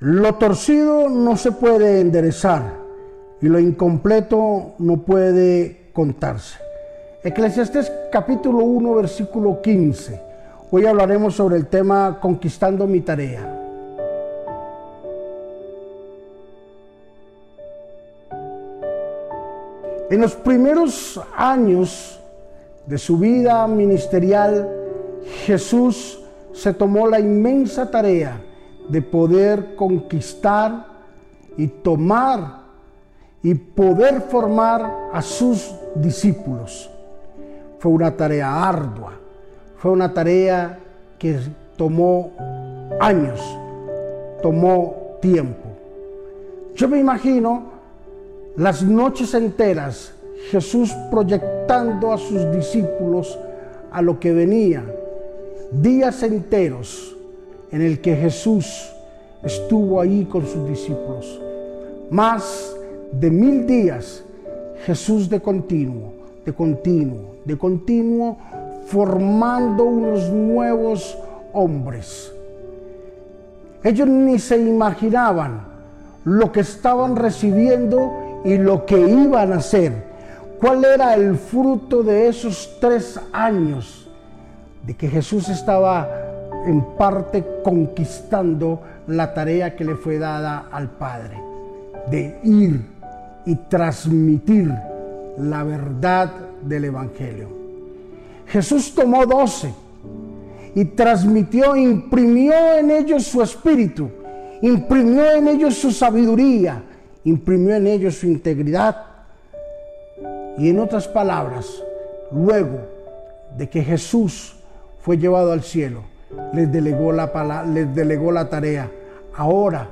Lo torcido no se puede enderezar y lo incompleto no puede contarse. Eclesiastés capítulo 1 versículo 15. Hoy hablaremos sobre el tema conquistando mi tarea. En los primeros años de su vida ministerial, Jesús se tomó la inmensa tarea de poder conquistar y tomar y poder formar a sus discípulos. Fue una tarea ardua, fue una tarea que tomó años, tomó tiempo. Yo me imagino las noches enteras Jesús proyectando a sus discípulos a lo que venía, días enteros en el que Jesús estuvo ahí con sus discípulos. Más de mil días Jesús de continuo, de continuo, de continuo, formando unos nuevos hombres. Ellos ni se imaginaban lo que estaban recibiendo y lo que iban a hacer. ¿Cuál era el fruto de esos tres años de que Jesús estaba en parte conquistando la tarea que le fue dada al Padre, de ir y transmitir la verdad del Evangelio. Jesús tomó doce y transmitió, imprimió en ellos su espíritu, imprimió en ellos su sabiduría, imprimió en ellos su integridad. Y en otras palabras, luego de que Jesús fue llevado al cielo, les delegó la, les delegó la tarea. Ahora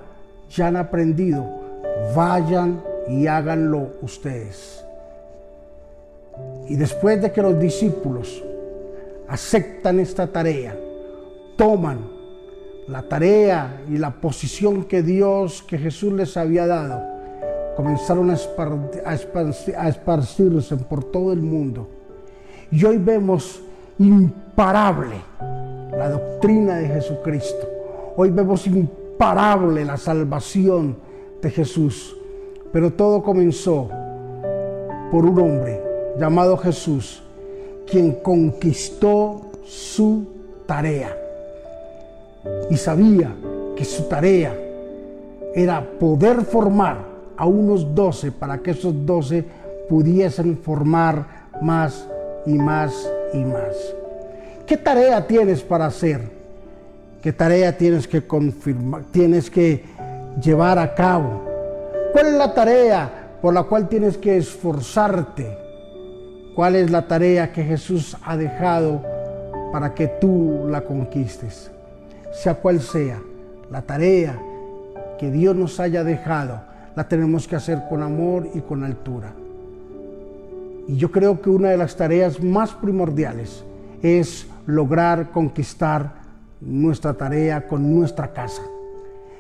ya han aprendido, vayan y háganlo ustedes. Y después de que los discípulos aceptan esta tarea, toman la tarea y la posición que Dios, que Jesús les había dado, comenzaron a, a esparcirse por todo el mundo. Y hoy vemos imparable la doctrina de Jesucristo. Hoy vemos imparable la salvación de Jesús. Pero todo comenzó por un hombre llamado Jesús, quien conquistó su tarea. Y sabía que su tarea era poder formar a unos doce para que esos doce pudiesen formar más y más y más. ¿Qué tarea tienes para hacer? ¿Qué tarea tienes que confirmar, tienes que llevar a cabo? ¿Cuál es la tarea por la cual tienes que esforzarte? ¿Cuál es la tarea que Jesús ha dejado para que tú la conquistes? Sea cual sea la tarea que Dios nos haya dejado, la tenemos que hacer con amor y con altura. Y yo creo que una de las tareas más primordiales es lograr conquistar nuestra tarea con nuestra casa.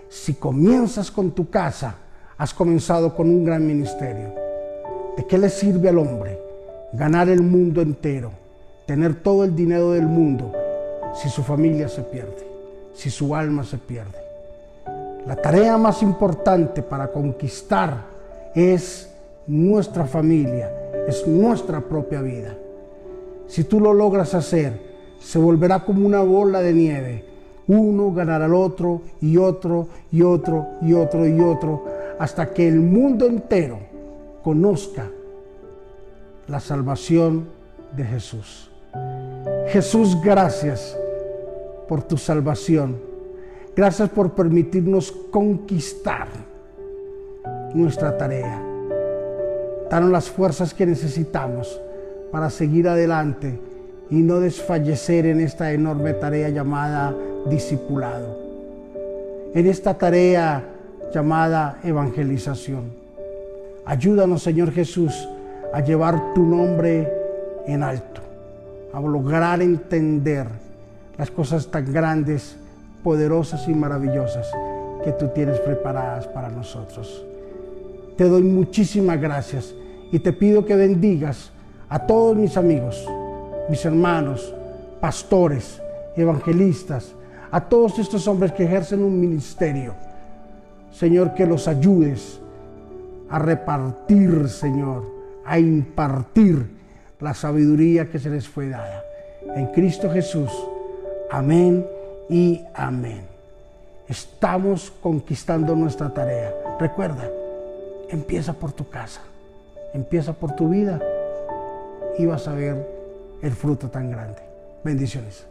Si comienzas con tu casa, has comenzado con un gran ministerio. ¿De qué le sirve al hombre ganar el mundo entero, tener todo el dinero del mundo, si su familia se pierde, si su alma se pierde? La tarea más importante para conquistar es nuestra familia, es nuestra propia vida. Si tú lo logras hacer, se volverá como una bola de nieve. Uno ganará al otro y otro y otro y otro y otro, hasta que el mundo entero conozca la salvación de Jesús. Jesús, gracias por tu salvación. Gracias por permitirnos conquistar nuestra tarea. Danos las fuerzas que necesitamos para seguir adelante y no desfallecer en esta enorme tarea llamada discipulado, en esta tarea llamada evangelización. Ayúdanos, Señor Jesús, a llevar tu nombre en alto, a lograr entender las cosas tan grandes, poderosas y maravillosas que tú tienes preparadas para nosotros. Te doy muchísimas gracias y te pido que bendigas a todos mis amigos mis hermanos, pastores, evangelistas, a todos estos hombres que ejercen un ministerio. Señor, que los ayudes a repartir, Señor, a impartir la sabiduría que se les fue dada. En Cristo Jesús. Amén y amén. Estamos conquistando nuestra tarea. Recuerda, empieza por tu casa, empieza por tu vida y vas a ver el fruto tan grande. Bendiciones.